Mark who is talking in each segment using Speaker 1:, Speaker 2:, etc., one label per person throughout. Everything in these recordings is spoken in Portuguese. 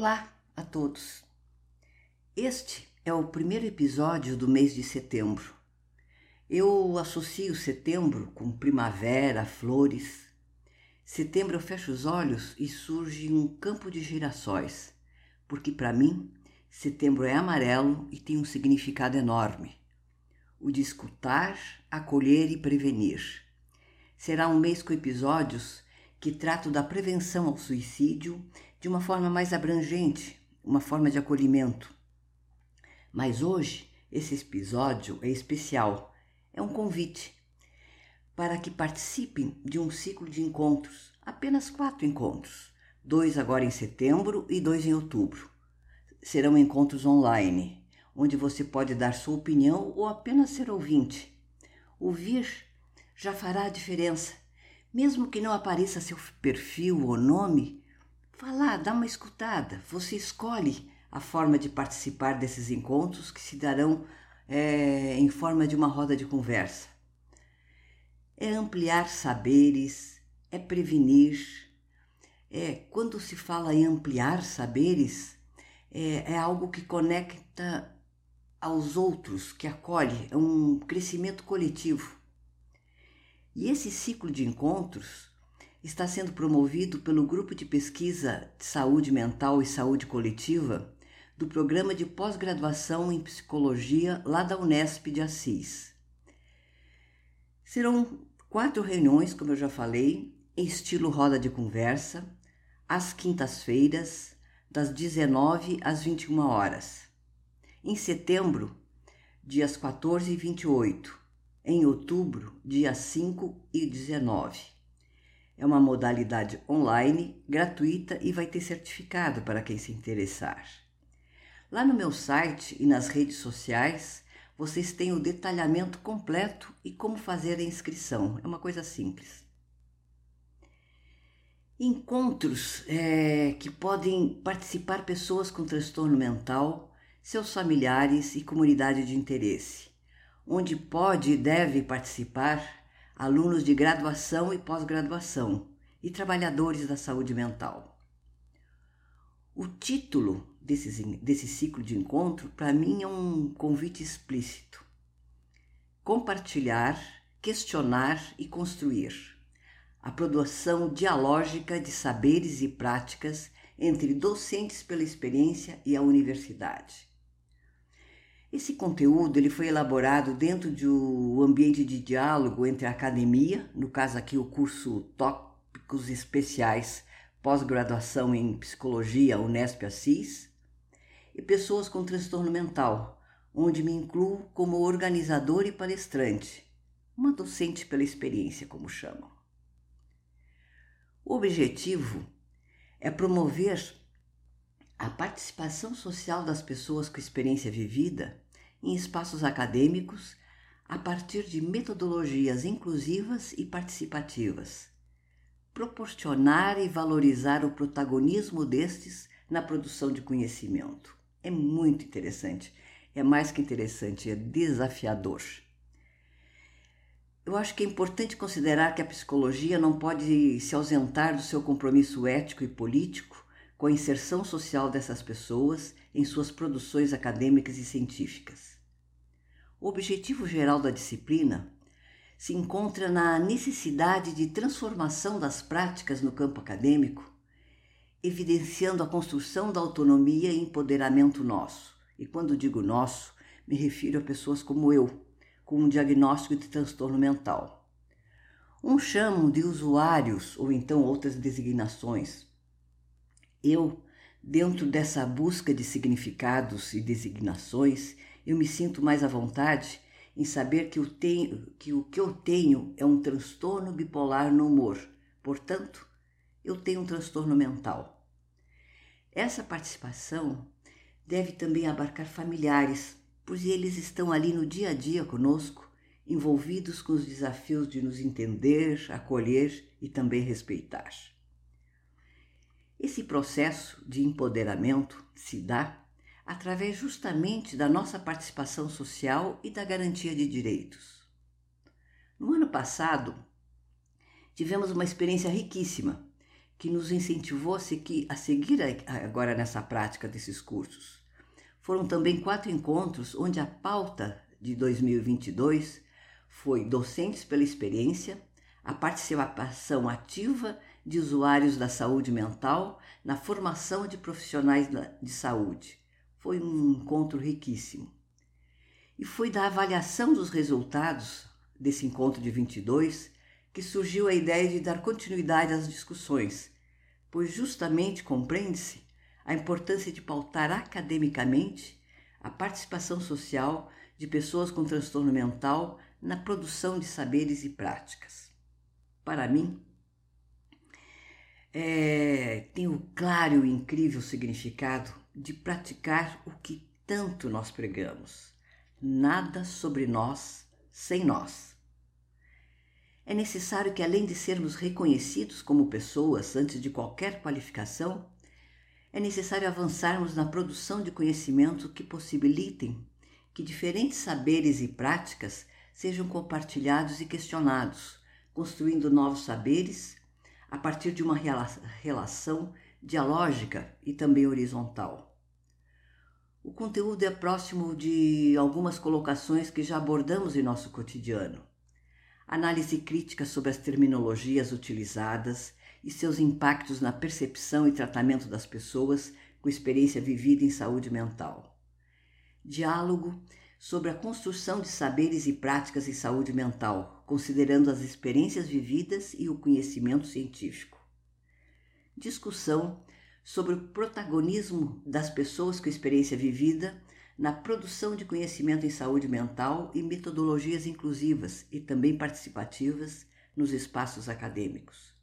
Speaker 1: Olá a todos! Este é o primeiro episódio do mês de setembro. Eu associo setembro com primavera, flores. Setembro eu fecho os olhos e surge um campo de girassóis, porque para mim setembro é amarelo e tem um significado enorme: o de escutar, acolher e prevenir. Será um mês com episódios que tratam da prevenção ao suicídio de uma forma mais abrangente, uma forma de acolhimento. Mas hoje esse episódio é especial, é um convite para que participem de um ciclo de encontros, apenas quatro encontros, dois agora em setembro e dois em outubro. Serão encontros online, onde você pode dar sua opinião ou apenas ser ouvinte. Ouvir já fará a diferença. Mesmo que não apareça seu perfil ou nome, Vá lá, dá uma escutada. Você escolhe a forma de participar desses encontros que se darão é, em forma de uma roda de conversa. É ampliar saberes, é prevenir. É, quando se fala em ampliar saberes, é, é algo que conecta aos outros, que acolhe, é um crescimento coletivo. E esse ciclo de encontros está sendo promovido pelo Grupo de Pesquisa de Saúde Mental e Saúde Coletiva do Programa de Pós-Graduação em Psicologia lá da Unesp de Assis. Serão quatro reuniões, como eu já falei, em estilo roda de conversa, às quintas-feiras, das 19 às 21 horas. Em setembro, dias 14 e 28. Em outubro, dias 5 e 19. É uma modalidade online, gratuita e vai ter certificado para quem se interessar. Lá no meu site e nas redes sociais, vocês têm o detalhamento completo e como fazer a inscrição. É uma coisa simples. Encontros é, que podem participar pessoas com transtorno mental, seus familiares e comunidade de interesse, onde pode e deve participar alunos de graduação e pós-graduação e trabalhadores da saúde mental. O título desse, desse ciclo de encontro, para mim, é um convite explícito. Compartilhar, questionar e construir. A produção dialógica de saberes e práticas entre docentes pela experiência e a universidade. Esse conteúdo ele foi elaborado dentro de um ambiente de diálogo entre a academia, no caso aqui o curso Tópicos Especiais Pós-Graduação em Psicologia Unesp Assis, e pessoas com transtorno mental, onde me incluo como organizador e palestrante, uma docente pela experiência, como chamam. O objetivo é promover a participação social das pessoas com experiência vivida em espaços acadêmicos a partir de metodologias inclusivas e participativas. Proporcionar e valorizar o protagonismo destes na produção de conhecimento. É muito interessante. É mais que interessante, é desafiador. Eu acho que é importante considerar que a psicologia não pode se ausentar do seu compromisso ético e político com a inserção social dessas pessoas em suas produções acadêmicas e científicas. O objetivo geral da disciplina se encontra na necessidade de transformação das práticas no campo acadêmico, evidenciando a construção da autonomia e empoderamento nosso. E quando digo nosso, me refiro a pessoas como eu, com um diagnóstico de transtorno mental. Uns chamam de usuários ou então outras designações, eu, dentro dessa busca de significados e designações, eu me sinto mais à vontade em saber que, eu tenho, que o que eu tenho é um transtorno bipolar no humor. Portanto, eu tenho um transtorno mental. Essa participação deve também abarcar familiares, pois eles estão ali no dia a dia conosco, envolvidos com os desafios de nos entender, acolher e também respeitar. Esse processo de empoderamento se dá através justamente da nossa participação social e da garantia de direitos. No ano passado, tivemos uma experiência riquíssima que nos incentivou a seguir agora nessa prática desses cursos. Foram também quatro encontros onde a pauta de 2022 foi Docentes pela Experiência, a participação ativa de usuários da saúde mental na formação de profissionais de saúde. Foi um encontro riquíssimo. E foi da avaliação dos resultados desse encontro de 22 que surgiu a ideia de dar continuidade às discussões, pois justamente compreende-se a importância de pautar academicamente a participação social de pessoas com transtorno mental na produção de saberes e práticas. Para mim, é, tem o claro e incrível significado de praticar o que tanto nós pregamos. Nada sobre nós sem nós. É necessário que, além de sermos reconhecidos como pessoas antes de qualquer qualificação, é necessário avançarmos na produção de conhecimento que possibilitem que diferentes saberes e práticas sejam compartilhados e questionados, construindo novos saberes a partir de uma relação dialógica e também horizontal. O conteúdo é próximo de algumas colocações que já abordamos em nosso cotidiano análise crítica sobre as terminologias utilizadas e seus impactos na percepção e tratamento das pessoas com experiência vivida em saúde mental. Diálogo sobre a construção de saberes e práticas em saúde mental, considerando as experiências vividas e o conhecimento científico. Discussão sobre o protagonismo das pessoas com experiência vivida na produção de conhecimento em saúde mental e metodologias inclusivas e também participativas nos espaços acadêmicos.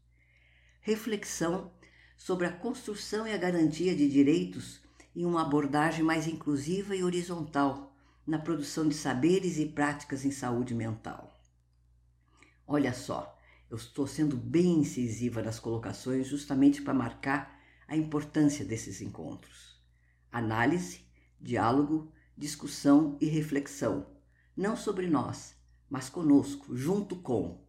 Speaker 1: Reflexão sobre a construção e a garantia de direitos em uma abordagem mais inclusiva e horizontal na produção de saberes e práticas em saúde mental. Olha só, eu estou sendo bem incisiva nas colocações justamente para marcar a importância desses encontros. Análise diálogo, discussão e reflexão, não sobre nós, mas conosco, junto com.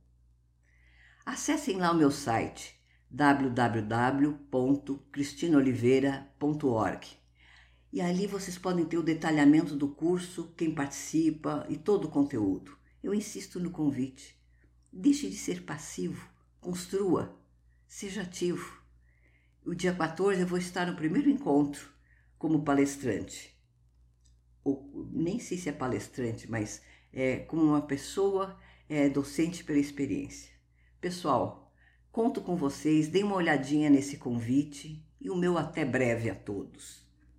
Speaker 1: Acessem lá o meu site www.cristinoliveira.org e ali vocês podem ter o detalhamento do curso, quem participa e todo o conteúdo. Eu insisto no convite. Deixe de ser passivo, construa, seja ativo. O dia 14 eu vou estar no primeiro encontro como palestrante ou nem sei se é palestrante, mas é como uma pessoa é, docente pela experiência. Pessoal, conto com vocês, deem uma olhadinha nesse convite e o meu até breve a todos.